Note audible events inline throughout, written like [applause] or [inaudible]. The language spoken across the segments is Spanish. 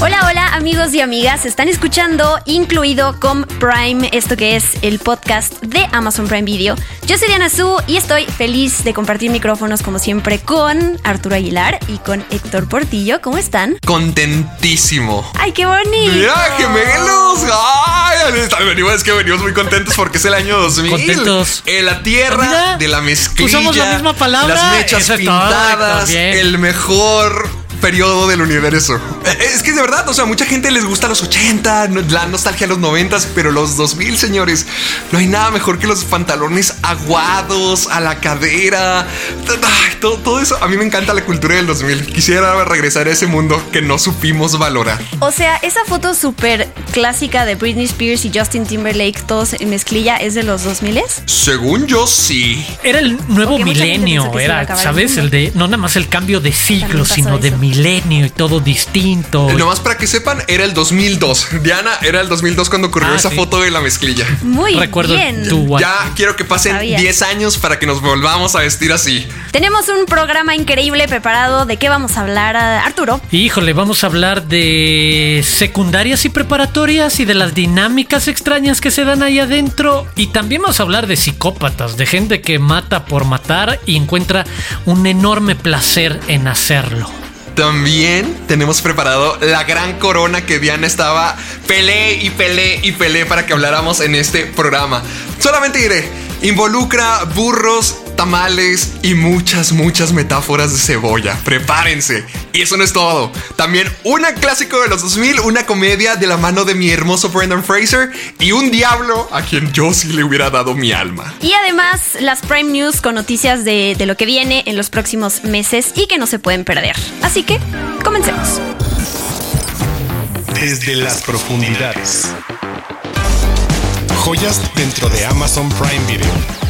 Hola, hola amigos y amigas, están escuchando Incluido con Prime, esto que es el podcast de Amazon Prime Video. Yo soy Diana Su y estoy feliz de compartir micrófonos como siempre con Arturo Aguilar y con Héctor Portillo. ¿Cómo están? Contentísimo. ¡Ay, qué bonito! ¡Mira, gemelos! ¡Ay! Venimos, es que venimos muy contentos porque es el año 2000. Contentos. En la tierra Mira, de la mezclilla. usamos la misma palabra. Las mechas todo, pintadas. El mejor periodo del universo. Eh, Es que de verdad, o sea, mucha gente les gusta los 80, no- la nostalgia de los 90, pero los 2000, señores, no hay nada mejor que los pantalones aguados a la cadera. Todo, todo eso, a mí me encanta la cultura del 2000. Quisiera regresar a ese mundo que no supimos valorar. O sea, esa foto súper clásica de Britney Spears y Justin Timberlake, todos en mezclilla, ¿es de los 2000 Según yo, sí. Era el nuevo milenio, era, el ¿sabes? El de, no nada más el cambio de pasó sino de eso. Milenio y todo distinto. Eh, Nomás para que sepan, era el 2002. Diana, era el 2002 cuando ocurrió Ah, esa sí. foto de la mezclilla. Muy Recuerdo bien. tu Ya quiero que pasen Sabía. 10 años para que nos volvamos a vestir así. Tenemos un programa increíble preparado. ¿De qué vamos a hablar, ah, Arturo? Híjole, vamos a hablar de secundarias y preparatorias y de las dinámicas extrañas que se dan ahí adentro. Y también vamos a hablar de psicópatas, de gente que mata por matar y encuentra un enorme placer en hacerlo. También tenemos preparado la gran corona que Diana estaba pelé y pelé y pelé para que habláramos en este programa. Solamente diré, involucra burros, tamales y muchas, muchas metáforas de cebolla. Prepárense. Y eso no es todo. También un clásico de los 2000, una comedia de la mano de mi hermoso Brendan Fraser y un diablo a quien yo sí le hubiera dado mi alma. Y además las Prime News con noticias de, de lo que viene en los próximos meses y que no se pueden perder. Así que, comencemos. Desde las profundidades. Joyas dentro de Amazon Prime Video.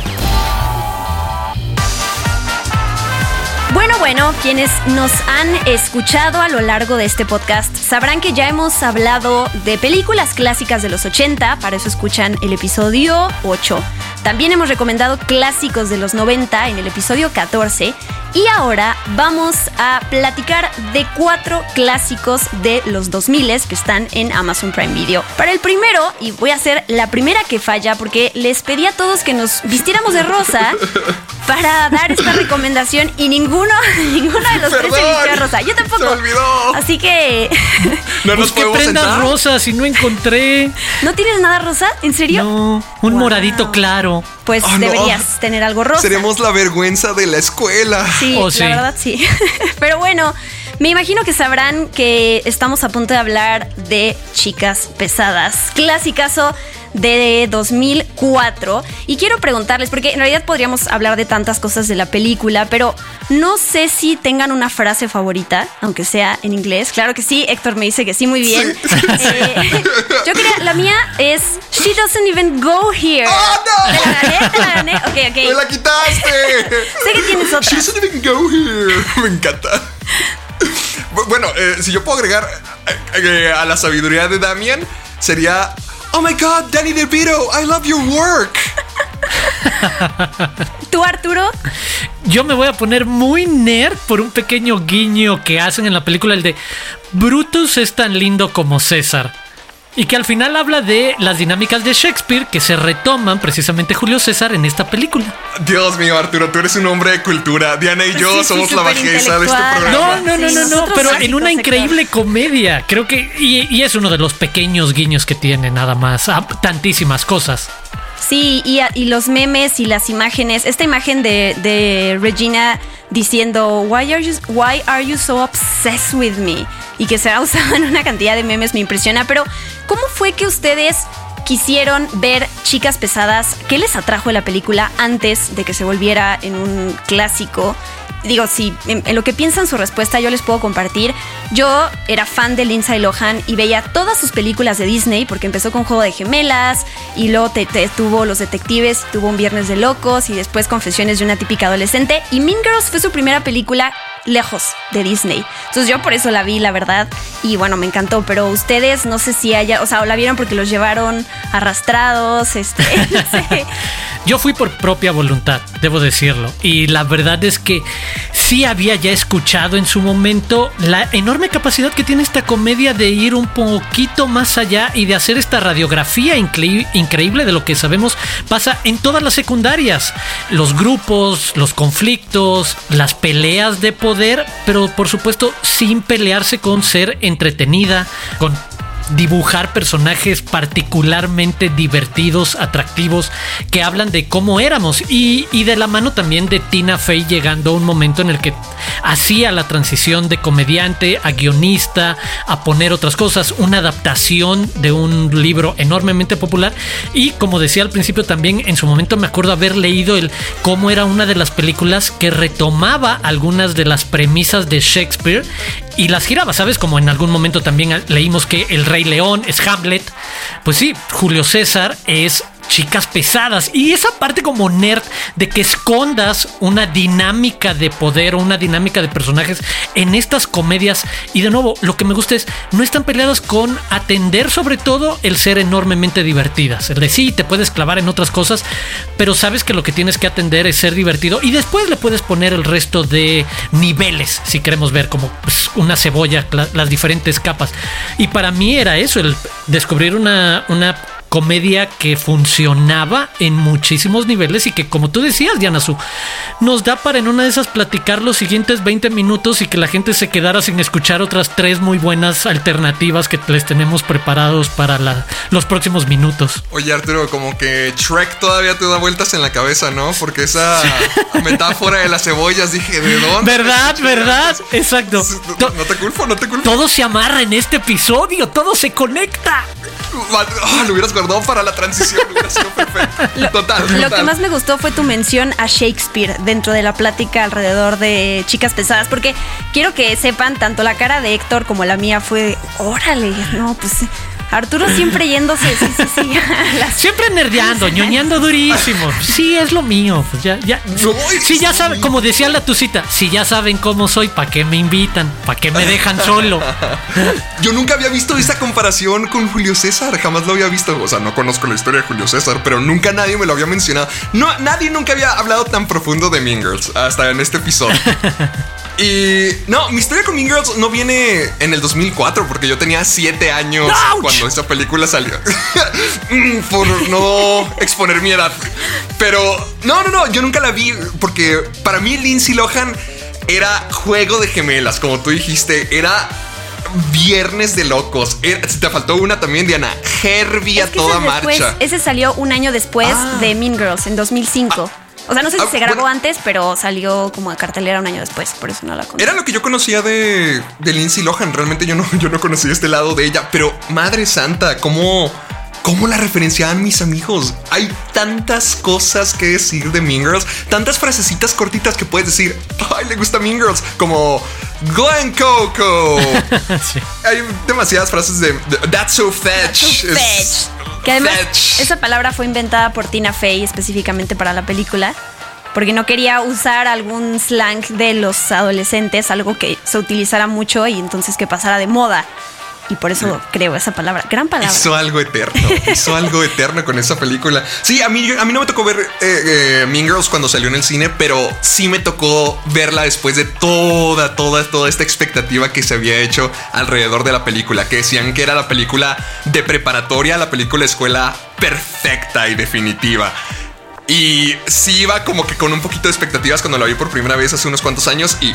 Bueno, bueno, quienes nos han escuchado a lo largo de este podcast sabrán que ya hemos hablado de películas clásicas de los 80, para eso escuchan el episodio 8. También hemos recomendado clásicos de los 90 en el episodio 14 y ahora vamos a platicar de cuatro clásicos de los 2000 que están en Amazon Prime Video. Para el primero, y voy a ser la primera que falla porque les pedí a todos que nos vistiéramos de rosa [laughs] para dar esta [laughs] recomendación y ninguno, [laughs] ninguno de los tres se vistió de rosa. Yo tampoco. se me olvidó. Así que, [laughs] No nos podemos prendas sentar. rosas y no encontré. ¿no tienes nada rosa? ¿En serio? No, un Wow. moradito claro. Pues Ah, no. deberías tener algo rosa. Seremos la vergüenza de la escuela. Sí, Oh, la verdad sí. Pero bueno, me imagino que sabrán que estamos a punto de hablar de Chicas Pesadas. Clasicazo de 2004. Y quiero preguntarles, porque en realidad podríamos hablar de tantas cosas de la película, pero no sé si tengan una frase favorita, aunque sea en inglés. Claro que sí, Héctor me dice que sí, muy bien. [laughs] Eh, yo quería, la mía es She doesn't even go here. ¡Ah, no! ¿Te la gané? ¿Te la gané? Ok, ¡Me ok. la quitaste! Sé que tienes otra. She doesn't even go here. [laughs] Me encanta. Bu- Bueno, eh, si yo puedo agregar eh, a la sabiduría de Damian, sería: Oh my god, Danny DeVito, I love your work. [laughs] ¿Tú, Arturo? Yo me voy a poner muy nerd por un pequeño guiño que hacen en la película, el de Brutus es tan lindo como César. Y que al final habla de las dinámicas de Shakespeare que se retoman precisamente Julio César en esta película. Dios mío, Arturo, tú eres un hombre de cultura. Diana y yo Sí, sí, somos la bajeza de este programa. No, no, no, Sí, no, no, pero en una increíble comedia. Creo que. Y, y es uno de los pequeños guiños que tiene, nada más. a tantísimas cosas. Sí, y, a- y los memes y las imágenes. Esta imagen de, de Regina diciendo, why are, you, why are you so obsessed with me? Y que se ha usado en una cantidad de memes me impresiona. Pero, ¿cómo fue que ustedes quisieron ver Chicas Pesadas? ¿Qué les atrajo la película antes de que se volviera en un clásico? Digo, si en, lo que piensan su respuesta yo les puedo compartir. Yo era fan de Lindsay Lohan y veía todas sus películas de Disney porque empezó con Juego de Gemelas y luego tuvo Los Detectives, tuvo Un Viernes de Locos y después Confesiones de una típica adolescente. Y Mean Girls fue su primera película lejos de Disney. Entonces yo por eso la vi, la verdad, y bueno, me encantó, pero ustedes no sé si haya, o sea, o la vieron porque los llevaron arrastrados, este, [laughs] no sé. Yo fui por propia voluntad, debo decirlo. Y la verdad es que sí había ya escuchado en su momento la enorme capacidad que tiene esta comedia de ir un poquito más allá y de hacer esta radiografía incre- increíble de lo que sabemos pasa en todas las secundarias. Los grupos, los conflictos, las peleas de poder, pero por supuesto sin pelearse con ser entretenida, con dibujar personajes particularmente divertidos, atractivos, que hablan de cómo éramos. Y, de la mano también de Tina Fey llegando a un momento en el que hacía la transición de comediante a guionista, a poner otras cosas, una adaptación de un libro enormemente popular. Y como decía al principio también en su momento me acuerdo haber leído el cómo era una de las películas que retomaba algunas de las premisas de Shakespeare y las giraba, ¿sabes? Como en algún momento también leímos que El Rey León es Hamlet. Pues sí, Julio César es chicas pesadas. Y esa parte como nerd de que escondas una dinámica de poder o una dinámica de personajes en estas comedias. Y de nuevo, lo que me gusta es, no están peleadas con atender sobre todo el ser enormemente divertidas. El de sí, te puedes clavar en otras cosas, pero sabes que lo que tienes que atender es ser divertido. Y después le puedes poner el resto de niveles, si queremos ver como pues, una cebolla, la, las diferentes capas. Y para mí era eso, el descubrir una... una comedia que funcionaba en muchísimos niveles y que como tú decías Diana Su nos da para en una de esas platicar los siguientes 20 minutos y que la gente se quedara sin escuchar otras tres muy buenas alternativas que les tenemos preparados para la, los próximos minutos. Oye Arturo, como que Shrek todavía te da vueltas en la cabeza, ¿no? Porque esa metáfora de las cebollas, dije, ¿de dónde? ¿Verdad? ¿Verdad? Exacto. No, no te culpo, no te culpo. Todo se amarra en este episodio, todo se conecta. Oh, lo hubieras guardado para la transición, [laughs] hubiera sido perfecto. Lo, total, total. Lo que más me gustó fue tu mención a Shakespeare dentro de la plática alrededor de chicas pesadas, porque quiero que sepan, tanto la cara de Héctor como la mía fue, órale, no, pues Arturo siempre yéndose, sí, sí, sí. Las... Siempre nerdeando, ñoñando durísimo. Sí, es lo mío. Pues ya, ya. Sí, ya saben, como decía la tucita, si ya saben cómo soy, ¿para qué me invitan? ¿Para qué me dejan [laughs] solo? Yo nunca había visto esa comparación con Julio César, jamás lo había visto. O sea, no conozco la historia de Julio César, pero nunca nadie me lo había mencionado. No, nadie nunca había hablado tan profundo de Mean Girls hasta en este episodio. [laughs] Y no, mi historia con Mean Girls no viene en el 2004 porque yo tenía 7 años ¡Auch! cuando esta película salió. [laughs] Por no exponer mi edad. Pero no, no, no, yo nunca la vi porque para mí Lindsay Lohan era juego de gemelas, como tú dijiste, era Viernes de locos. Era, te faltó una también, Diana. Herbie a Es que toda después- marcha. ese salió un año después Ah. de Mean Girls, en 2005. O sea, no sé si ah, se grabó bueno. antes, pero salió como de cartelera un año después, por eso no la conté. Era lo que yo conocía de, de Lindsay Lohan. Realmente yo no, [laughs] yo no conocía este lado de ella. Pero madre santa, cómo, cómo la referenciaban mis amigos. Hay tantas cosas que decir de Mean Girls. Tantas frasecitas cortitas que puedes decir. Ay, le gusta Mean Girls. Como Glen Coco. [laughs] Sí. Hay demasiadas frases de, de, That's so fetch. So Es- fetch. Que además [laughs] fetch. esa palabra fue inventada por Tina Fey específicamente para la película, porque no quería usar algún slang de los adolescentes, algo que se utilizara mucho y entonces que pasara de moda. Y por eso creo esa palabra. Gran palabra. Hizo algo eterno. Hizo algo eterno con esa película. Sí, a mí, a mí no me tocó ver eh, eh, Mean Girls cuando salió en el cine, pero sí me tocó verla después de toda, toda, toda esta expectativa que se había hecho alrededor de la película. Que decían que era la película de preparatoria, la película escuela perfecta y definitiva. Y sí iba como que con un poquito de expectativas cuando la vi por primera vez hace unos cuantos años y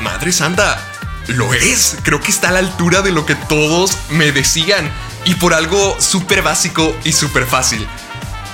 madre santa, lo es. Creo que está a la altura de lo que todos me decían y por algo súper básico y súper fácil.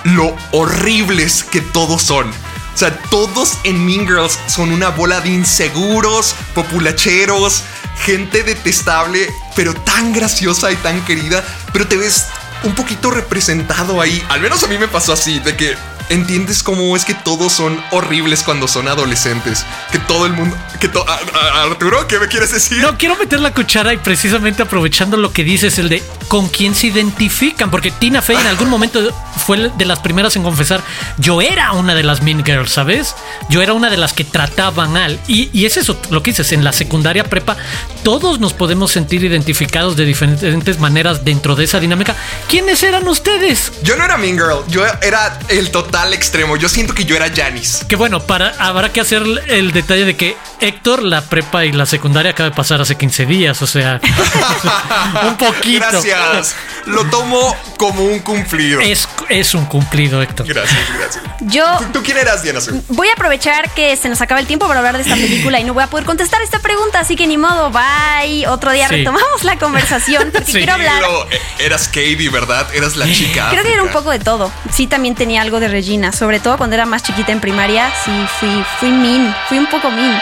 Lo horribles que todos son. O sea, todos en Mean Girls son una bola de inseguros, populacheros, gente detestable, pero tan graciosa y tan querida. Pero te ves un poquito representado ahí. Al menos a mí me pasó así, de que entiendes cómo es que todos son horribles cuando son adolescentes. Que todo el mundo. Que to- a- a- Arturo, ¿qué me quieres decir? No, quiero meter la cuchara y precisamente aprovechando lo que dices, el de con quién se identifican, porque Tina Fey en algún momento fue de las primeras en confesar, yo era una de las Mean Girls, ¿sabes? Yo era una de las que trataban al... Y, y es eso, lo que dices, en la secundaria prepa, todos nos podemos sentir identificados de diferentes maneras dentro de esa dinámica. ¿Quiénes eran ustedes? Yo no era Mean Girl, yo era el total extremo. Yo siento que yo era Janice. Que bueno, para, habrá que hacer el detalle de que Héctor, la prepa y la secundaria acaba de pasar hace 15 días, o sea, [laughs] un poquito. Gracias. Lo tomo como un cumplido. Es, es un cumplido, Héctor. Gracias, gracias. Yo ¿Tú, quién eras, Diana voy a aprovechar que se nos acaba el tiempo para hablar de esta película y no voy a poder contestar esta pregunta, así que ni modo, bye. Otro día Sí. retomamos la conversación porque [laughs] Sí. quiero hablar. Pero, eh, eras Katie, ¿verdad? Eras la [laughs] chica. Creo que era un África. poco de todo. Sí, también tenía algo de Sobre todo cuando era más chiquita en primaria. Sí, fui, fui mean, fui un poco mean.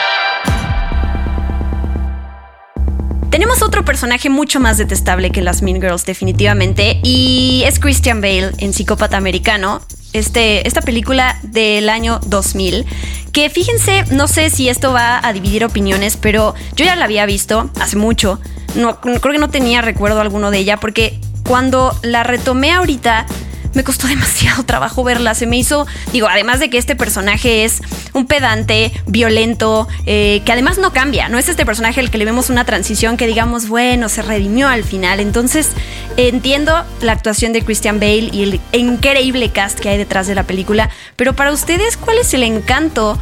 Tenemos otro personaje mucho más detestable que las Mean Girls, definitivamente, y es Christian Bale en Psicópata Americano. Este, esta película del año 2000, que fíjense, no sé si esto va a dividir opiniones, pero yo ya la había visto hace mucho. No, creo que no tenía recuerdo alguno de ella, porque cuando la retomé ahorita, me costó demasiado [laughs] trabajo verla. Se me hizo, digo, además de que este personaje es un pedante, violento, eh, que además no cambia. No es este personaje al que le vemos una transición que digamos, bueno, se redimió al final. Entonces, entiendo la actuación de Christian Bale y el increíble cast que hay detrás de la película. Pero para ustedes, ¿cuál es el encanto?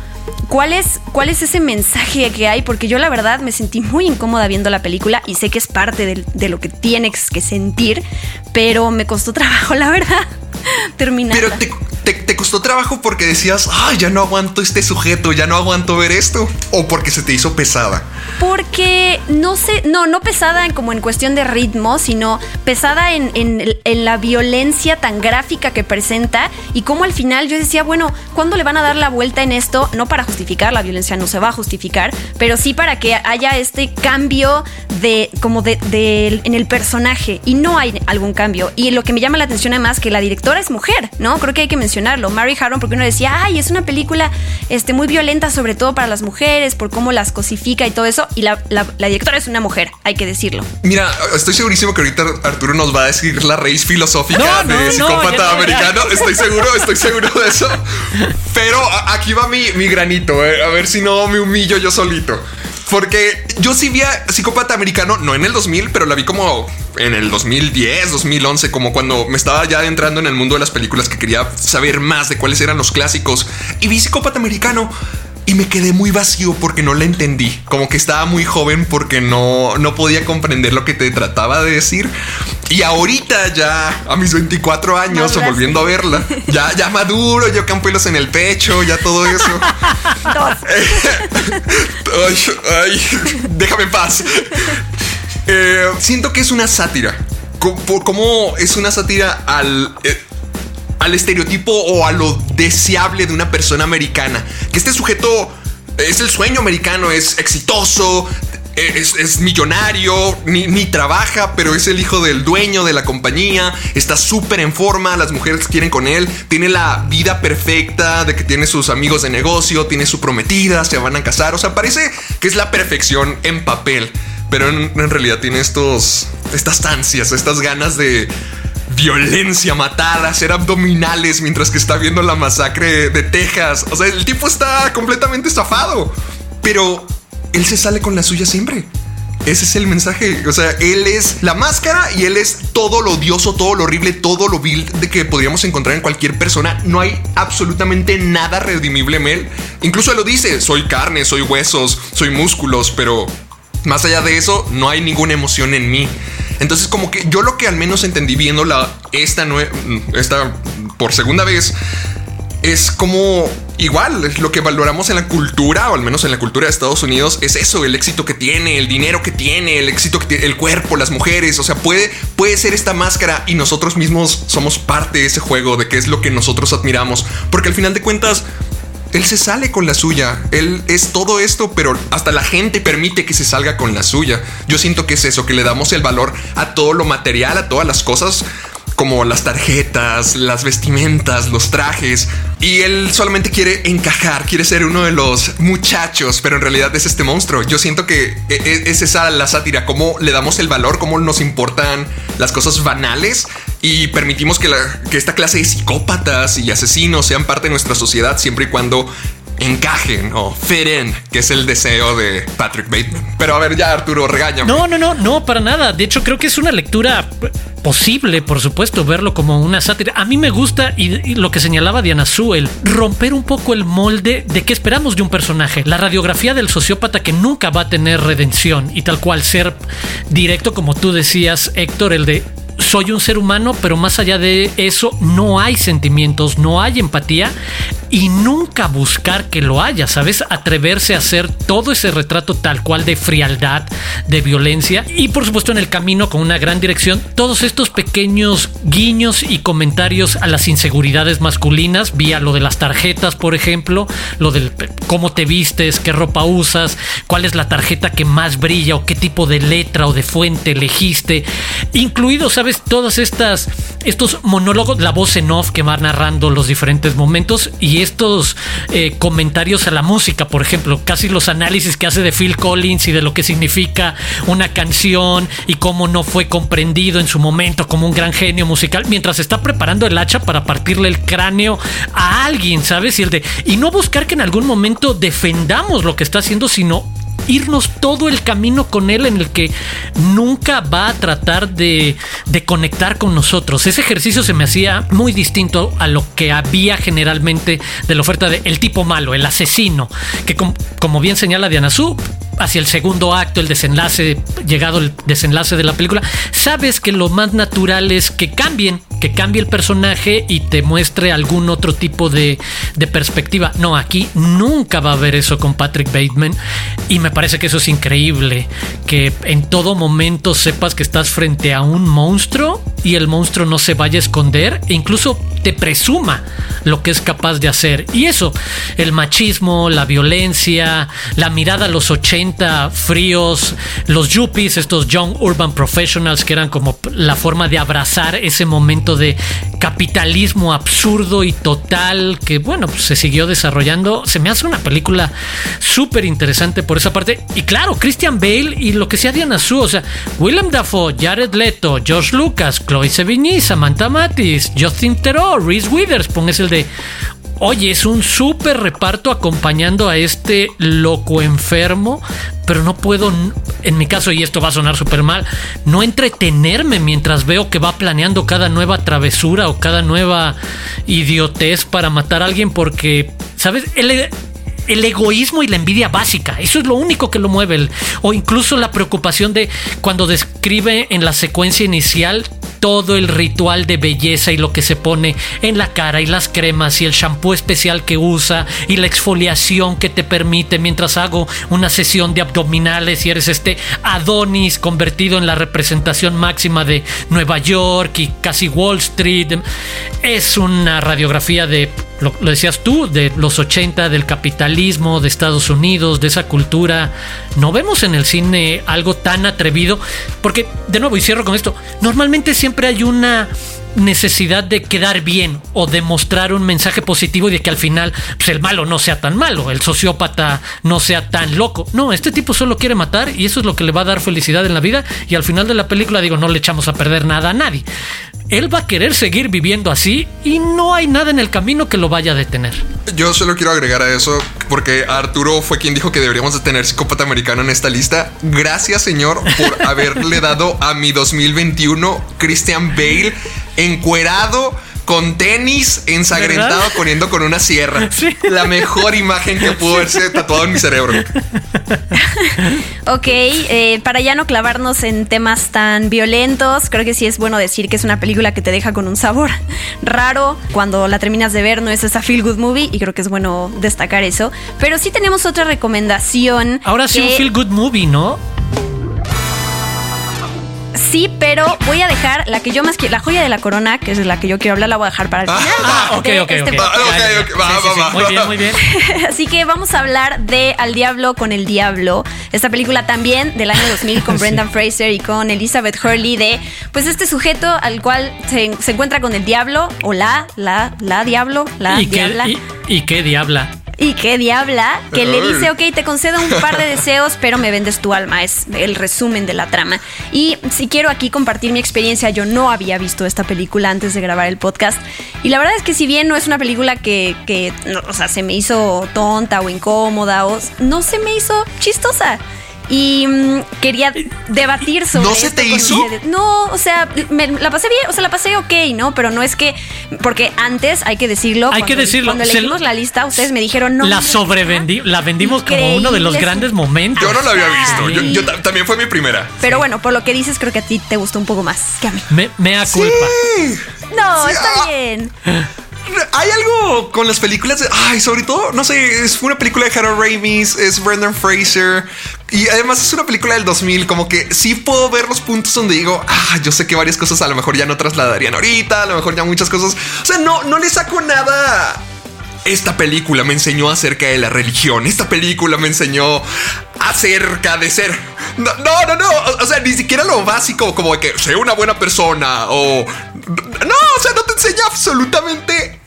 ¿Cuál es, ¿Cuál es ese mensaje que hay? Porque yo la verdad me sentí muy incómoda viendo la película y sé que es parte del- de, lo que tienes que sentir, pero me costó [laughs] trabajo, la verdad, [laughs] terminarla. Pero te, te- te costó trabajo porque decías, ay, ya no aguanto este sujeto, ya no aguanto ver esto. O porque se te hizo pesada. Porque no sé, no, no pesada en, como en cuestión de ritmo, sino pesada en, en- en la violencia tan gráfica que presenta y cómo al final yo decía, bueno, ¿cuándo le van a dar la vuelta en esto? No para justificar, la violencia no se va a justificar, pero sí para que haya este cambio de, como de, de- en el personaje y no hay algún cambio. Y lo que me llama la atención además que la directora es mujer, ¿no? Creo que hay que mencionarlo. Mary Harron, porque uno decía, ay, es una película este, muy violenta, sobre todo para las mujeres, por cómo las cosifica y todo eso. Y la, la- la directora es una mujer, hay que decirlo. Mira, estoy segurísimo que ahorita Arturo nos va a decir la raíz filosófica No, de no, psicópata no, americano. Estoy seguro, estoy seguro de eso. Pero aquí va mi, mi granito, eh, a ver si no me humillo yo solito. Porque yo sí vi a psicópata americano, no en el 2000, pero la vi como en el 2010, 2011, como cuando me estaba ya adentrando en el mundo de las películas que quería saber más de cuáles eran los clásicos. Y vi psicópata americano y me quedé muy vacío porque no la entendí. Como que estaba muy joven porque no, no podía comprender lo que te trataba de decir. Y ahorita ya a mis 24 años, volviendo a verla, ya, ya maduro, yo con pelos en el pecho, ya todo eso. [laughs] ay, ay, déjame en paz. Eh, siento que es una sátira. Co- por Cómo es una sátira al... eh, al estereotipo o a lo deseable de una persona americana. Que este sujeto es el sueño americano, es exitoso, es, millonario, ni, ni trabaja, pero es el hijo del dueño de la compañía, está súper en forma, las mujeres quieren con él, tiene la vida perfecta de que tiene sus amigos de negocio, tiene su prometida, se van a casar, o sea, parece que es la perfección en papel. Pero en, en realidad tiene estos, estas ansias, estas ganas de, violencia, matar, hacer abdominales mientras que está viendo la masacre de Texas. O sea, el tipo está completamente estafado. Pero él se sale con la suya siempre. Ese es el mensaje. O sea, él es la máscara y él es todo lo odioso, todo lo horrible, todo lo vil de que podríamos encontrar en cualquier persona. No hay absolutamente nada redimible en él. Incluso él lo dice, soy carne, soy huesos, soy músculos, pero más allá de eso, no hay ninguna emoción en mí. Entonces, como que yo lo que al menos entendí viendo la, esta, esta por segunda vez es como igual lo que valoramos en la cultura o al menos en la cultura de Estados Unidos es eso el éxito que tiene el dinero que tiene el éxito que tiene el cuerpo las mujeres o sea puede puede ser esta máscara y nosotros mismos somos parte de ese juego de qué es lo que nosotros admiramos porque al final de cuentas él se sale con la suya. Él es todo esto, pero hasta la gente permite que se salga con la suya. Yo siento que es eso, que le damos el valor a todo lo material, a todas las cosas, como las tarjetas, las vestimentas, los trajes. Y él solamente quiere encajar, quiere ser uno de los muchachos, pero en realidad es este monstruo. Yo siento que e, e, es esa la sátira, cómo le damos el valor, cómo nos importan las cosas banales y permitimos que, que esta clase de psicópatas y asesinos sean parte de nuestra sociedad siempre y cuando encajen o fit que es el deseo de Patrick Bateman. Pero a ver, ya Arturo, regáñame. No, no, no, no, para nada. De hecho, creo que es una lectura posible, por supuesto, verlo como una sátira. A mí me gusta y, lo que señalaba Diana Su, el romper un poco el molde de qué esperamos de un personaje. La radiografía del sociópata que nunca va a tener redención y tal cual ser directo, como tú decías, Héctor, el de soy un ser humano, pero más allá de eso no hay sentimientos, no hay empatía y nunca buscar que lo haya, ¿sabes? Atreverse a hacer todo ese retrato tal cual de frialdad, de violencia y por supuesto en el camino con una gran dirección, todos estos pequeños guiños y comentarios a las inseguridades masculinas, vía lo de las tarjetas, por ejemplo, lo del cómo te vistes, qué ropa usas, cuál es la tarjeta que más brilla o qué tipo de letra o de fuente elegiste, incluido, ¿sabes? Todas estas, estos monólogos, la voz en off que va narrando los diferentes momentos y estos eh, comentarios a la música, por ejemplo, casi los análisis que hace de Phil Collins y de lo que significa una canción y cómo no fue comprendido en su momento como un gran genio musical, mientras está preparando el hacha para partirle el cráneo a alguien, ¿sabes? Y, el de, y no buscar que en algún momento defendamos lo que está haciendo, sino irnos todo el camino con él en el que nunca va a tratar de, conectar con nosotros. Ese ejercicio se me hacía muy distinto a lo que había generalmente de la oferta de el tipo malo, el asesino, que como bien señala Diana Su, hacia el segundo acto, el desenlace, llegado el desenlace de la película, sabes que lo más natural es que cambien, que cambie el personaje y te muestre algún otro tipo de, perspectiva. No, aquí nunca va a haber eso con Patrick Bateman y me parece que eso es increíble, que en todo momento sepas que estás frente a un monstruo y el monstruo no se vaya a esconder e incluso te presuma lo que es capaz de hacer. Y eso, el machismo, la violencia, la mirada a los 80 fríos, los yuppies, estos young urban professionals que eran como la forma de abrazar ese momento de capitalismo absurdo y total que bueno, pues se siguió desarrollando. Se me hace una película súper interesante por esa parte. Y claro, Christian Bale y lo que sea Diana Su, o sea, Willem Dafoe, Jared Leto, George Lucas, Chloe Sevigny, Samantha Matis, Justin Theroux, Reese Witherspoon es el de Oye, es un súper reparto acompañando a este loco enfermo, pero no puedo, en mi caso, y esto va a sonar súper mal, no entretenerme mientras veo que va planeando cada nueva travesura o cada nueva idiotez para matar a alguien porque, ¿sabes? El, el egoísmo y la envidia básica. Eso es lo único que lo mueve. o incluso la preocupación de cuando describe en la secuencia inicial todo el ritual de belleza y lo que se pone en la cara y las cremas y el shampoo especial que usa y la exfoliación que te permite mientras hago una sesión de abdominales y eres este Adonis convertido en la representación máxima de Nueva York y casi Wall Street. Es una radiografía de lo, decías tú, de los 80, del capitalismo de Estados Unidos, de esa cultura. No vemos en el cine algo tan atrevido, porque, de nuevo, y cierro con esto, normalmente siempre hay una necesidad de quedar bien o de mostrar un mensaje positivo y de que al final pues, el malo no sea tan malo, el sociópata no sea tan loco. No, este tipo solo quiere matar y eso es lo que le va a dar felicidad en la vida y al final de la película digo, no le echamos a perder nada a nadie él va a querer seguir viviendo así y no hay nada en el camino que lo vaya a detener. Yo solo quiero agregar a eso porque Arturo fue quien dijo que deberíamos de tener psicópata americano en esta lista. Gracias, señor, por [laughs] haberle dado a mi 2021 Christian Bale encuerado con tenis ensangrentado poniendo con una sierra. [laughs] La mejor imagen que pudo haberse tatuado en mi cerebro. [laughs] ok, eh, para ya no clavarnos en temas tan violentos, creo que sí es bueno decir que es una película que te deja con un sabor raro. Cuando la terminas de ver no es esa feel good movie y creo que es bueno destacar eso. Pero sí tenemos otra recomendación. Ahora sí un feel good movie, ¿no? Sí, pero voy a dejar la que yo más quiero, la joya de la corona, que es la que yo quiero hablar, la voy a dejar para el final. Ah, ok, ok, este ok. Ah, ok, va, Sí, va, sí. va. Muy bien, muy bien. [laughs] Así que vamos a hablar de Al Diablo con el Diablo. Esta película también del año 2000 con [laughs] Sí. Brendan Fraser y con Elizabeth Hurley de pues este sujeto al cual se, se encuentra con el diablo o la, la, la diablo, la ¿Y qué, diabla. y, y qué diabla? Y qué diabla, que le dice, ok, te concedo un par de deseos, pero me vendes tu alma. Es el resumen de la trama. Y si quiero aquí compartir mi experiencia, yo no había visto esta película antes de grabar el podcast. Y la verdad es que si bien no es una película que, que, no, o sea, se me hizo tonta o incómoda, o no se me hizo chistosa. Y mm, quería debatir sobre ¿No se esto te hizo? No, o sea, me- la pasé bien, o sea, la pasé ok, ¿no? Pero no es que, porque antes, hay que decirlo. Hay que decirlo, Cuando elegimos la lista, ustedes me dijeron, no. la mira, sobrevendi, la vendimos como uno de los grandes momentos. Yo no la había visto. Yo, Sí. yo ta- también fue mi primera. Pero bueno, por lo que dices, creo que a ti te gustó un poco más que a mí. Me, mea culpa. No, Sí, está ah. bien. [laughs] Hay algo con las películas de. Ay, sobre todo, no sé, es una película de Harold Ramis, es Brendan Fraser. Y además es una película del 2000. Como que sí puedo ver los puntos donde digo, ah, yo sé que varias cosas a lo mejor ya no trasladarían ahorita, a lo mejor ya muchas cosas. O sea, no, no le saco nada. Esta película me enseñó acerca de la religión. Esta película me enseñó acerca de ser. No, no, no. O, sea, ni siquiera lo básico, como que sea una buena persona o. No, o sea, no enseña absolutamente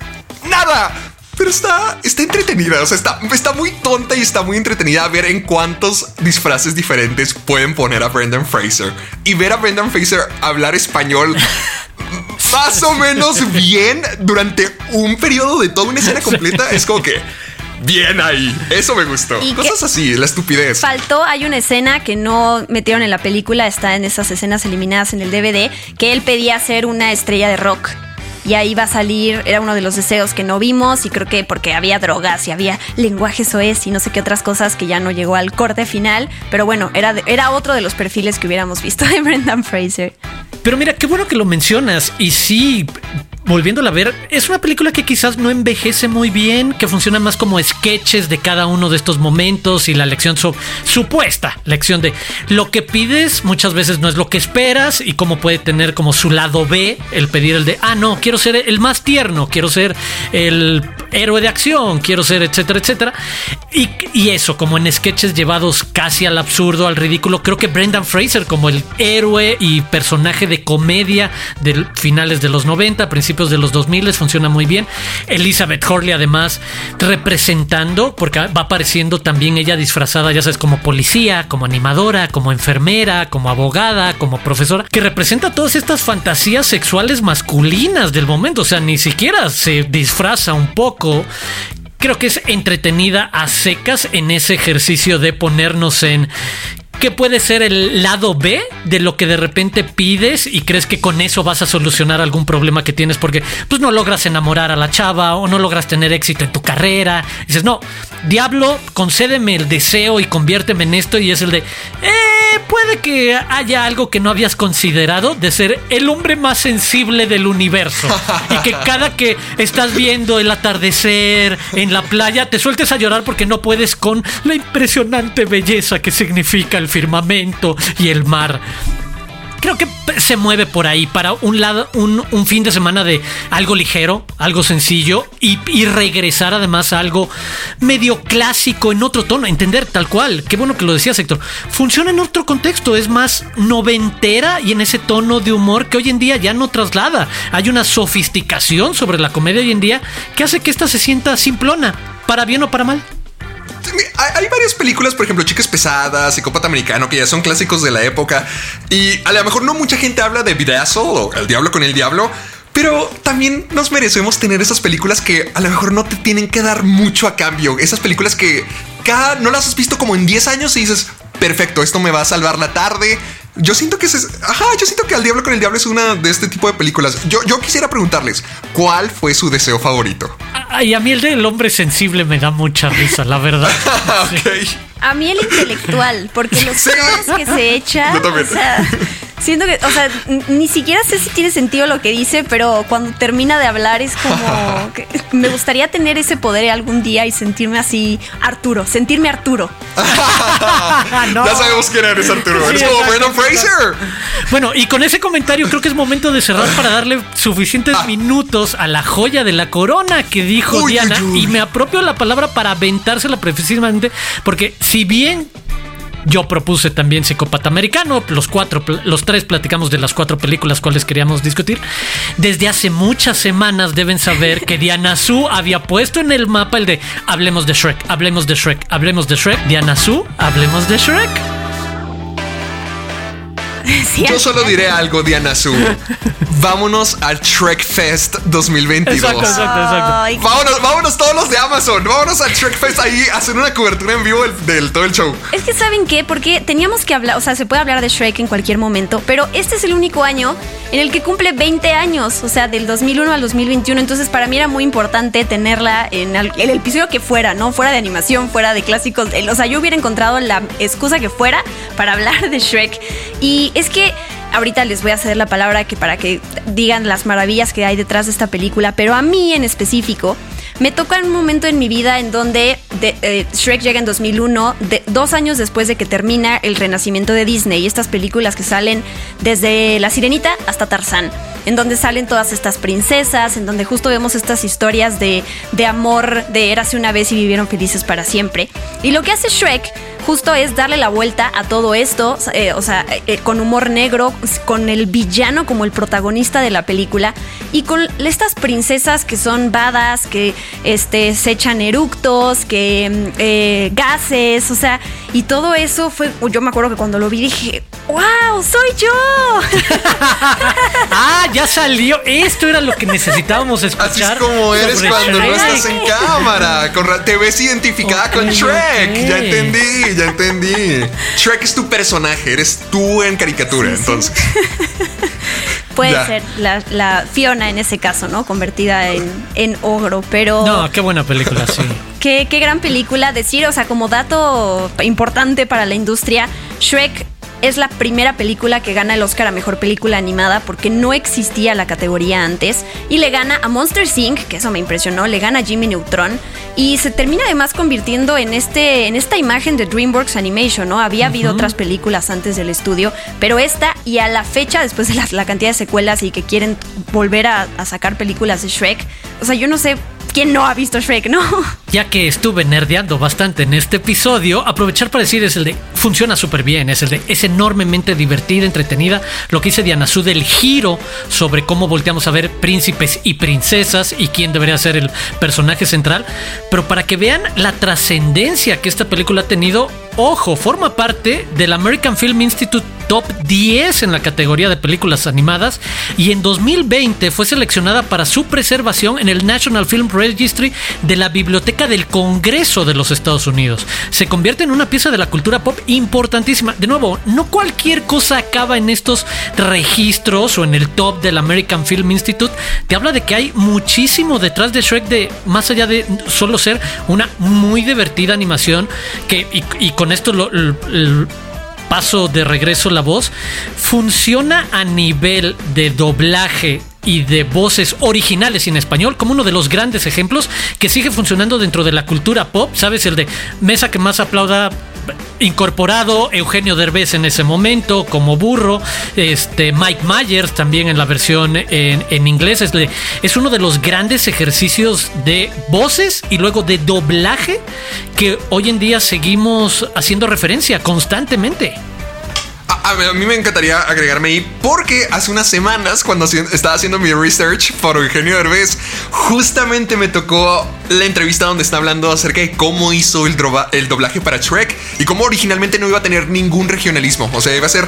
nada. Pero está, está entretenida, o sea, está, está muy tonta y está muy entretenida ver en cuántos disfraces diferentes pueden poner a Brendan Fraser. Y ver a Brendan Fraser hablar español [laughs] más o menos bien durante un periodo de toda una escena completa es como que bien ahí. Eso me gustó. Y Cosas así, la estupidez. Faltó, hay una escena que no metieron en la película, está en esas escenas eliminadas en el DVD, que él pedía ser una estrella de rock. Y ahí va a salir, era uno de los deseos que no vimos y creo que porque había drogas y había lenguaje soez y no sé qué otras cosas que ya no llegó al corte final. Pero bueno, era, era otro de los perfiles que hubiéramos visto [laughs] de Brendan Fraser. Pero mira, qué bueno que lo mencionas. Y sí, volviéndola a ver, es una película que quizás no envejece muy bien, que funciona más como sketches de cada uno de estos momentos y la lección, supuesta lección de lo que pides muchas veces no es lo que esperas y cómo puede tener como su lado B el pedir el de, ah, no, quiero ser el más tierno, quiero ser el héroe de acción, quiero ser, etcétera, etcétera. Y, eso, como en sketches llevados casi al absurdo, al ridículo, creo que Brendan Fraser como el héroe y personaje de comedia de finales de los 90, principios de los 2000 les funciona muy bien. Elizabeth Hurley además representando, porque va apareciendo también ella disfrazada, ya sabes, como policía, como animadora, como enfermera, como abogada, como profesora, que representa todas estas fantasías sexuales masculinas del momento, o sea, ni siquiera se disfraza un poco creo que es entretenida a secas en ese ejercicio de ponernos en qué puede ser el lado B de lo que de repente pides y crees que con eso vas a solucionar algún problema que tienes porque pues no logras enamorar a la chava o no logras tener éxito en tu carrera. dices, no, diablo, concédeme el deseo y conviérteme en esto y es el de, eh, puede que haya algo que no habías considerado de ser el hombre más sensible del universo y que [laughs] cada que estás viendo el atardecer en la playa te sueltes a llorar porque no puedes con la impresionante belleza que significa el firmamento y el mar. Creo que se mueve por ahí para un lado, un, un fin de semana de algo ligero, algo sencillo y, regresar además a algo medio clásico en otro tono, entender tal cual. Qué bueno que lo decías, Héctor. Funciona en otro contexto, es más noventera y en ese tono de humor que hoy en día ya no traslada. Hay una sofisticación sobre la comedia hoy en día que hace que esta se sienta simplona, para bien o para mal. Hay, varias películas, por ejemplo, Chicas Pesadas, Psicópata Americano, que ya son clásicos de la época. Y a lo mejor no mucha gente habla de Bedazzle o El Diablo con el Diablo. Pero también nos merecemos tener esas películas que a lo mejor no te tienen que dar mucho a cambio. Esas películas que cada no las has visto como en 10 años y dices, perfecto, esto me va a salvar la tarde. Yo siento que es, ajá, yo siento que Al Diablo con el Diablo es una de este tipo de películas. Yo, yo quisiera preguntarles, ¿cuál fue su deseo favorito? Ay, a mí el del hombre sensible me da mucha risa, la verdad. [laughs] Sí. A mí el intelectual, porque los Sí. que se [laughs] echa, Yo también. o sea, Siento que, o sea, ni siquiera sé si tiene sentido lo que dice, pero cuando termina de hablar es como [laughs] que me gustaría tener ese poder algún día y sentirme así Arturo, sentirme Arturo. [laughs] Ya sabemos quién eres Arturo, eres como Brandon Fraser. Bueno, y con ese comentario creo que es momento de cerrar para darle suficientes Ah. minutos a la joya de la corona que dijo Uy, Diana uy, uy. y me apropio la palabra para aventársela precisamente porque si bien yo propuse también Psicópata Americano. Los cuatro, los tres platicamos de las cuatro películas cuales queríamos discutir. Desde hace muchas semanas deben saber que Diana Su había puesto en el mapa el de hablemos de Shrek, hablemos de Shrek, hablemos de Shrek. Diana Su, hablemos de Shrek. [laughs] Sí, Yo solo diré [laughs] algo, Diana Su. Vámonos al Trek Fest 2022. Exacto, exacto, exacto. Vámonos, vámonos todos los de Amazon. Vámonos al Trek Fest ahí a hacer una cobertura en vivo del, del- todo el show. Es que saben qué, porque teníamos que hablar, o sea, se puede hablar de Shrek en cualquier momento, pero este es el único año en el que cumple 20 años, o sea, del 2001 al 2021, entonces para mí era muy importante tenerla en el, en el episodio que fuera, ¿no? Fuera de animación, fuera de clásicos, el- o sea, yo hubiera encontrado la excusa que fuera para hablar de Shrek. Y es que ahorita les voy a ceder la palabra que para que digan las maravillas que hay detrás de esta película, pero a mí en específico me toca un momento en mi vida en donde de- eh, Shrek llega en 2001, de- dos años después de que termina el renacimiento de Disney, estas películas que salen desde La Sirenita hasta Tarzán, en donde salen todas estas princesas, en donde justo vemos estas historias de, de amor, de érase una vez y vivieron felices para siempre. Y lo que hace Shrek justo es darle la vuelta a todo esto, eh, o sea, eh, con humor negro, con el villano como el protagonista de la película y con estas princesas que son badas, que este, se echan eructos, que mm, eh, gases, o sea, y todo eso fue, yo me acuerdo que cuando lo vi dije, wow, soy yo. [laughs] Ah, ya salió. Esto era lo que necesitábamos escuchar. Así es como eres cuando no estás en cámara. Con te ves identificada con Shrek. Ya entendí, [laughs] ya entendí. Shrek es tu personaje, eres tú en caricatura, entonces. [laughs] Puede Ya. ser la, la Fiona en ese caso, ¿no? Convertida en, en ogro, pero... No, qué buena película, sí. [laughs] Qué, qué gran película decir, o sea, como dato importante para la industria, Shrek es la primera película que gana el Oscar a Mejor Película Animada porque no existía la categoría antes y le gana a Monster Inc., que eso me impresionó, le gana a Jimmy Neutron y se termina además convirtiendo en, este, en esta imagen de DreamWorks Animation, ¿no? Había habido otras películas antes del estudio, pero esta y a la fecha, después de la, la cantidad de secuelas y que quieren volver a, a sacar películas de Shrek, o sea, yo no sé quién no ha visto Shrek, ¿no? Ya que estuve nerdeando bastante en este episodio, aprovechar para decir es el de funciona súper bien, es el de es enormemente divertida, entretenida. Lo que dice Diana Su del giro sobre cómo volteamos a ver príncipes y princesas y quién debería ser el personaje central. Pero para que vean la trascendencia que esta película ha tenido, ojo, forma parte del American Film Institute Top 10 en la categoría de películas animadas y en 2020 fue seleccionada para su preservación en el National Film Registry de la Biblioteca del Congreso de los Estados Unidos. Se convierte en una pieza de la cultura pop importantísima. De nuevo, no cualquier cosa acaba en estos registros o en el top del American Film Institute. Te habla de que hay muchísimo detrás de Shrek de más allá de solo ser una muy divertida animación que y, con esto lo- l- l- paso de regreso la voz, funciona a nivel de doblaje y de voces originales en español como uno de los grandes ejemplos que sigue funcionando dentro de la cultura pop, ¿sabes? El de mesa que más aplauda incorporado Eugenio Derbez en ese momento como burro, este Mike Myers también en la versión en, en inglés es, es uno de los grandes ejercicios de voces y luego de doblaje que hoy en día seguimos haciendo referencia constantemente. A, mí- me encantaría agregarme ahí porque hace unas semanas cuando estaba haciendo mi research por Eugenio Derbez, justamente me tocó la entrevista donde está hablando acerca de cómo hizo el, el doblaje para Shrek y cómo originalmente no iba a tener ningún regionalismo. O sea, iba a ser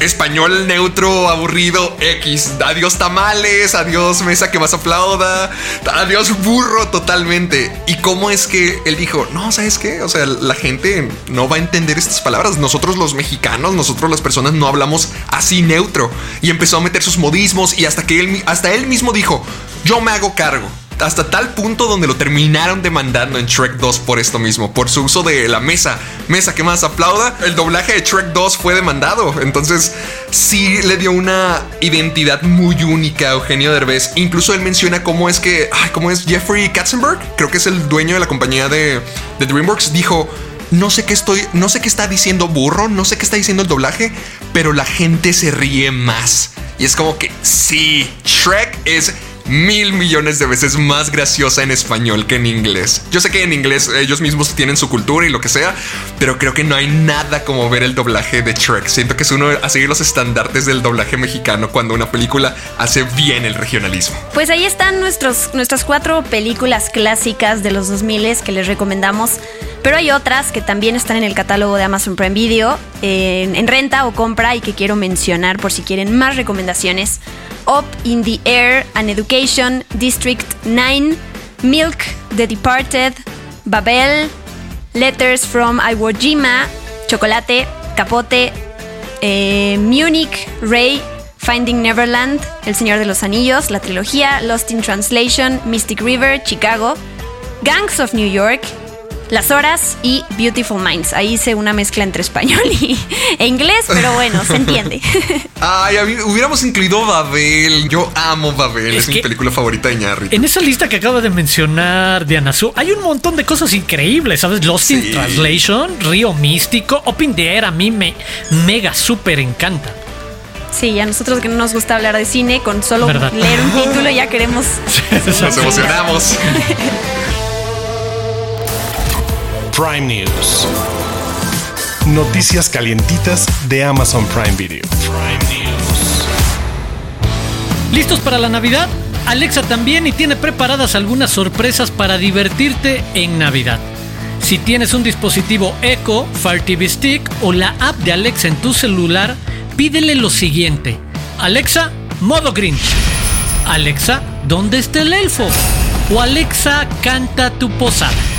español neutro, aburrido, X. Adiós tamales, adiós mesa que más aplauda, adiós burro totalmente. ¿Y cómo es que él dijo, no, ¿sabes qué? O sea, la gente no va a entender estas palabras. Nosotros los mexicanos, nosotros las personas no hablamos así neutro. Y empezó a meter sus modismos y hasta que él, hasta él mismo dijo, yo me hago cargo. Hasta tal punto donde lo terminaron demandando en Shrek 2 por esto mismo, por su uso de la mesa. Mesa que más aplauda. El doblaje de Shrek 2 fue demandado. Entonces, sí le dio una identidad muy única a Eugenio Derbez. Incluso él menciona cómo es que, cómo es Jeffrey Katzenberg, creo que es el dueño de la compañía de, de DreamWorks, dijo no sé qué estoy, no sé qué está diciendo burro, no sé qué está diciendo el doblaje, pero la gente se ríe más. Y es como que sí, Shrek es mil millones de veces más graciosa en español que en inglés. Yo sé que en inglés ellos mismos tienen su cultura y lo que sea, pero creo que no hay nada como ver el doblaje de Shrek. Siento que es uno a seguir los estandartes del doblaje mexicano cuando una película hace bien el regionalismo. Pues ahí están nuestros, nuestras cuatro películas clásicas de los 2000 que les recomendamos. Pero hay otras que también están en el catálogo de Amazon Prime Video, en, en renta o compra y que quiero mencionar por si quieren más recomendaciones. Up in the Air, An Education, District 9, Milk, The Departed, Babel, Letters from Iwo Jima, Chocolate, Capote, eh, Munich, Ray, Finding Neverland, El Señor de los Anillos, la trilogía, Lost in Translation, Mystic River, Chicago, Gangs of New York, las Horas y Beautiful Minds. Ahí hice una mezcla entre español y, e inglés, pero bueno, se entiende. [laughs] Ay, hubiéramos incluido Babel. Yo amo Babel, es, mi película favorita de Ñarri. En esa lista que acaba de mencionar Diana Su, hay un montón de cosas increíbles, ¿sabes? Lost in Translation, Río Místico, Open the Air, a mí me mega súper encanta. Sí, a nosotros que no nos gusta hablar de cine, con solo leer un título ya queremos... [laughs] Nos emocionamos. [laughs] Prime News. Noticias calientitas de Amazon Prime Video. ¿Listos para la Navidad? Alexa también y tiene preparadas algunas sorpresas para divertirte en Navidad. Si tienes un dispositivo Echo, Fire TV Stick o la app de Alexa en tu celular, pídele lo siguiente. Alexa, modo Grinch. Alexa, ¿dónde está el elfo? O Alexa, canta tu posada.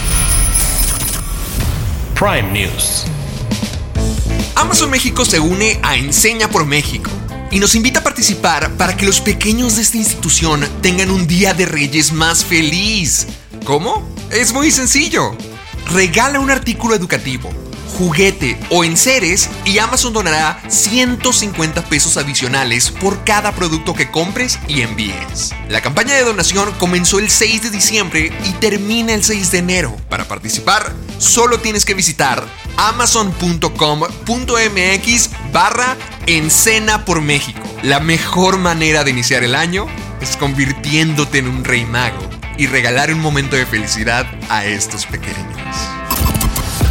Prime News. Amazon México se une a Enseña por México y nos invita a participar para que los pequeños de esta institución tengan un día de Reyes más feliz. ¿Cómo? Es muy sencillo. Regala un artículo educativo juguete o enseres y Amazon donará 150 pesos adicionales por cada producto que compres y envíes. La campaña de donación comenzó el 6 de diciembre y termina el 6 de enero. Para participar, solo tienes que visitar amazon.com.mx barra Encena por México. La mejor manera de iniciar el año es convirtiéndote en un rey mago y regalar un momento de felicidad a estos pequeños.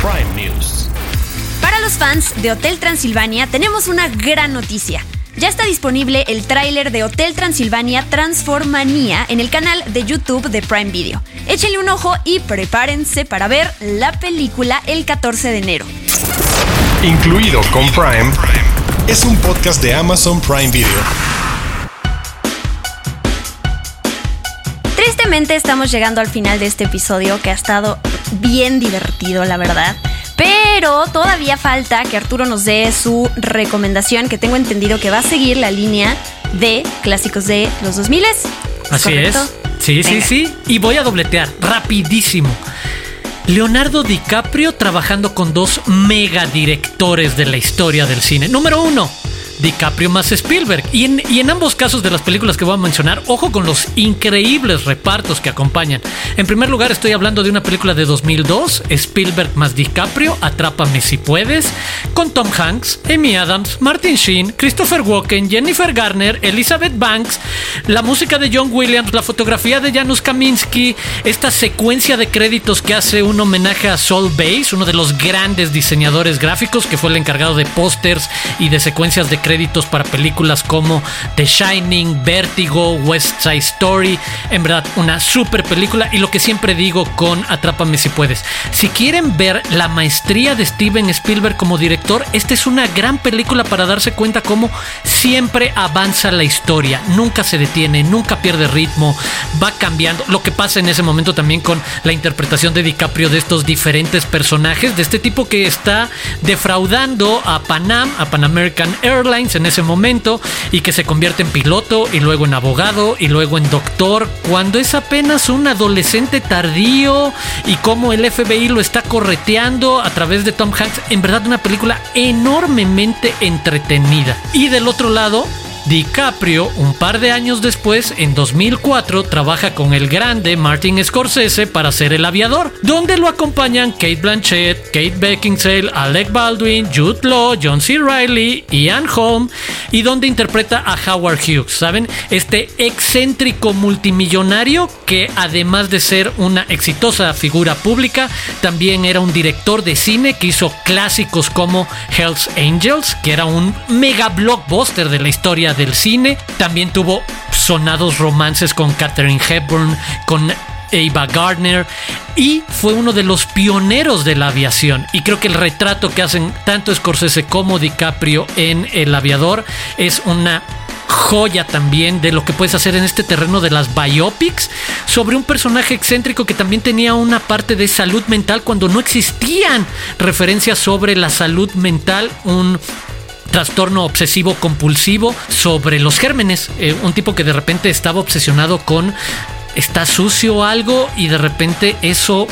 Prime News. Para los fans de Hotel Transilvania tenemos una gran noticia. Ya está disponible el tráiler de Hotel Transilvania Transformanía en el canal de YouTube de Prime Video. Échenle un ojo y prepárense para ver la película el 14 de enero. Incluido con Prime, es un podcast de Amazon Prime Video. Tristemente estamos llegando al final de este episodio que ha estado bien divertido, la verdad. Pero todavía falta que Arturo nos dé su recomendación, que tengo entendido que va a seguir la línea de clásicos de los 2000. Así es. Sí, sí, sí. Y voy a dobletear rapidísimo. Leonardo DiCaprio trabajando con dos mega directores de la historia del cine. Número uno, DiCaprio más Spielberg. Y en, y en, ambos casos de las películas que voy a mencionar, ojo con los increíbles repartos que acompañan. En primer lugar, estoy hablando de una película de 2002, Spielberg más DiCaprio, Atrápame si puedes, con Tom Hanks, Amy Adams, Martin Sheen, Christopher Walken, Jennifer Garner, Elizabeth Banks, la música de John Williams, la fotografía de Janusz Kaminski, esta secuencia de créditos que hace un homenaje a Saul Bass, uno de los grandes diseñadores gráficos que fue el encargado de pósters y de secuencias de créditos para películas como The Shining, Vertigo, West Side Story. En verdad, una super película. Y lo que siempre digo con Atrápame si puedes. Si quieren ver la maestría de Steven Spielberg como director, esta es una gran película para darse cuenta cómo siempre avanza la historia. Nunca se detiene, nunca pierde ritmo, va cambiando. Lo que pasa en ese momento también con la interpretación de DiCaprio de estos diferentes personajes, de este tipo que está defraudando a Panam, a Pan American Airlines En ese momento y que se convierte en piloto y luego en abogado y luego en doctor cuando es apenas un adolescente tardío y cómo el FBI lo está correteando a través de Tom Hanks. En verdad una película enormemente entretenida. Y del otro lado, DiCaprio, un par de años después, en 2004, trabaja con el grande Martin Scorsese para ser el aviador, donde lo acompañan Kate Blanchett, Kate Beckinsale, Alec Baldwin, Jude Law, John C. Reilly, Ian Holm, y donde interpreta a Howard Hughes, ¿saben? Este excéntrico multimillonario que además de ser una exitosa figura pública, también era un director de cine que hizo clásicos como Hell's Angels, que era un mega blockbuster de la historia del cine. También tuvo sonados romances con Katherine Hepburn, con Ava Gardner y fue uno de los pioneros de la aviación. Y creo que el retrato que hacen tanto Scorsese como DiCaprio en El Aviador es una joya también de lo que puedes hacer en este terreno de las biopics sobre un personaje excéntrico que también tenía una parte de salud mental cuando no existían referencias sobre la salud mental, un trastorno obsesivo compulsivo sobre los gérmenes. Eh, un tipo que de repente estaba obsesionado con está sucio algo y de repente eso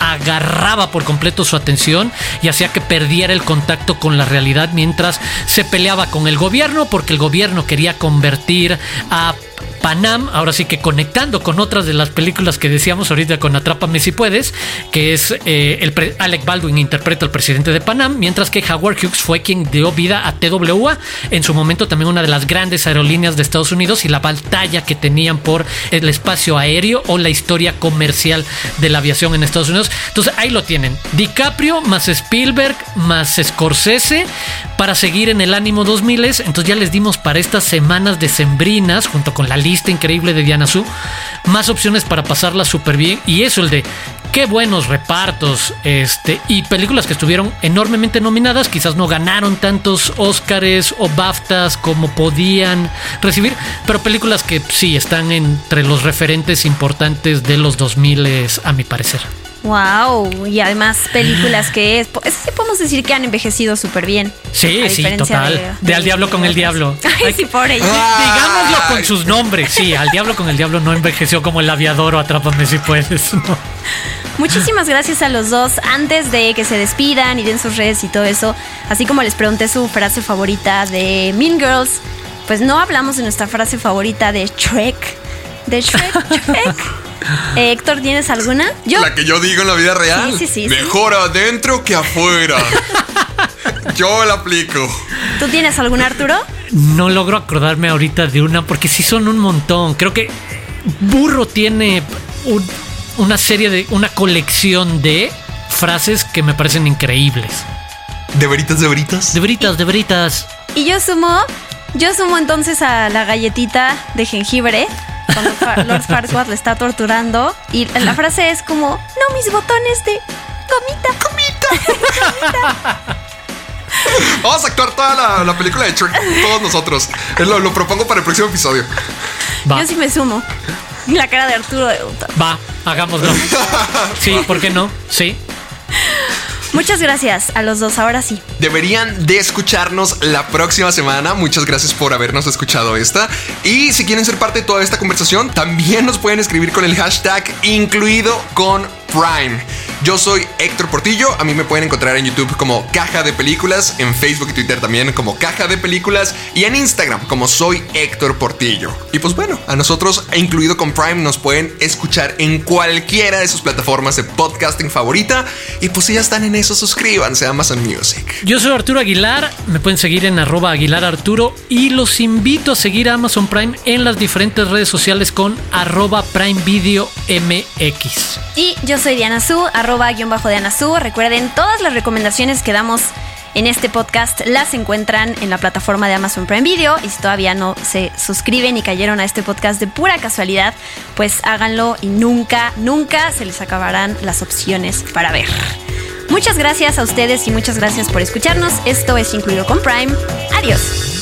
agarraba por completo su atención y hacía que perdiera el contacto con la realidad mientras se peleaba con el gobierno porque el gobierno quería convertir a Panam, ahora sí que conectando con otras de las películas que decíamos ahorita con Atrápame si puedes, que es eh, el Alec Baldwin interpreta al presidente de Panam, mientras que Howard Hughes fue quien dio vida a TWA, en su momento también una de las grandes aerolíneas de Estados Unidos y la batalla que tenían por el espacio aéreo o la historia comercial de la aviación en Estados Unidos. Entonces ahí lo tienen, DiCaprio más Spielberg más Scorsese para seguir en el ánimo 2000, entonces ya les dimos para estas semanas decembrinas junto con la lista increíble de Diana Su, más opciones para pasarla súper bien. Y eso, el de qué buenos repartos este, y películas que estuvieron enormemente nominadas. Quizás no ganaron tantos Oscars o BAFTAs como podían recibir, pero películas que sí están entre los referentes importantes de los 2000 a mi parecer. Wow, y además películas que es, sí podemos decir que han envejecido súper bien. Sí, sí, total. De, Al Diablo con el Diablo. [laughs] Ay, sí, pobre. Digámoslo con sus nombres. Sí, Al Diablo con el Diablo no envejeció como el aviador o Atrápame si puedes. Muchísimas gracias a los dos. Antes de que se despidan y den sus redes y todo eso, así como les pregunté su frase favorita de Mean Girls, pues no hablamos de nuestra frase favorita de Shrek. De Shrek, [laughs] Shrek. Eh, Héctor, ¿tienes alguna? ¿Yo? La que yo digo en la vida real. Sí, sí, sí. Mejor adentro que afuera. [laughs] yo la aplico. ¿Tú tienes alguna, Arturo? No logro acordarme ahorita de una porque sí son un montón. Creo que Burro tiene una serie de. una colección de frases que me parecen increíbles. ¿De veritas, de veritas? De veritas, de veritas. Y yo sumo. Yo sumo entonces a la galletita de jengibre cuando Lord Farquaad le está torturando y la frase es como, no mis botones de gomita. Gomita. [laughs] Vamos a actuar toda la, película de Shrek, todos nosotros. Lo, lo, propongo para el próximo episodio. Yo sí me sumo. La cara de Arturo de Va, hagámoslo. [laughs] Sí, ¿por qué no? Sí. Muchas gracias a los dos, ahora sí. Deberían de escucharnos la próxima semana. Muchas gracias por habernos escuchado esta. Y si quieren ser parte de toda esta conversación, también nos pueden escribir con el hashtag incluido con Prime. Yo soy Héctor Portillo, a mí me pueden encontrar en YouTube como Caja de Películas, en Facebook y Twitter también como Caja de Películas y en Instagram como soy Héctor Portillo. Y pues bueno, a nosotros, incluido con Prime, nos pueden escuchar en cualquiera de sus plataformas de podcasting favorita. Y pues si ya están en eso, suscríbanse a Amazon Music. Yo soy Arturo Aguilar, me pueden seguir en arroba Aguilar Arturo y los invito a seguir a Amazon Prime en las diferentes redes sociales con arroba Prime Video MX. Y yo soy Diana Su, arroba guion bajo Diana Su. Recuerden, todas las recomendaciones que damos en este podcast las encuentran en la plataforma de Amazon Prime Video y si todavía no se suscriben y cayeron a este podcast de pura casualidad, pues háganlo y nunca, nunca se les acabarán las opciones para ver. Muchas gracias a ustedes y muchas gracias por escucharnos. Esto es Incluido con Prime. Adiós.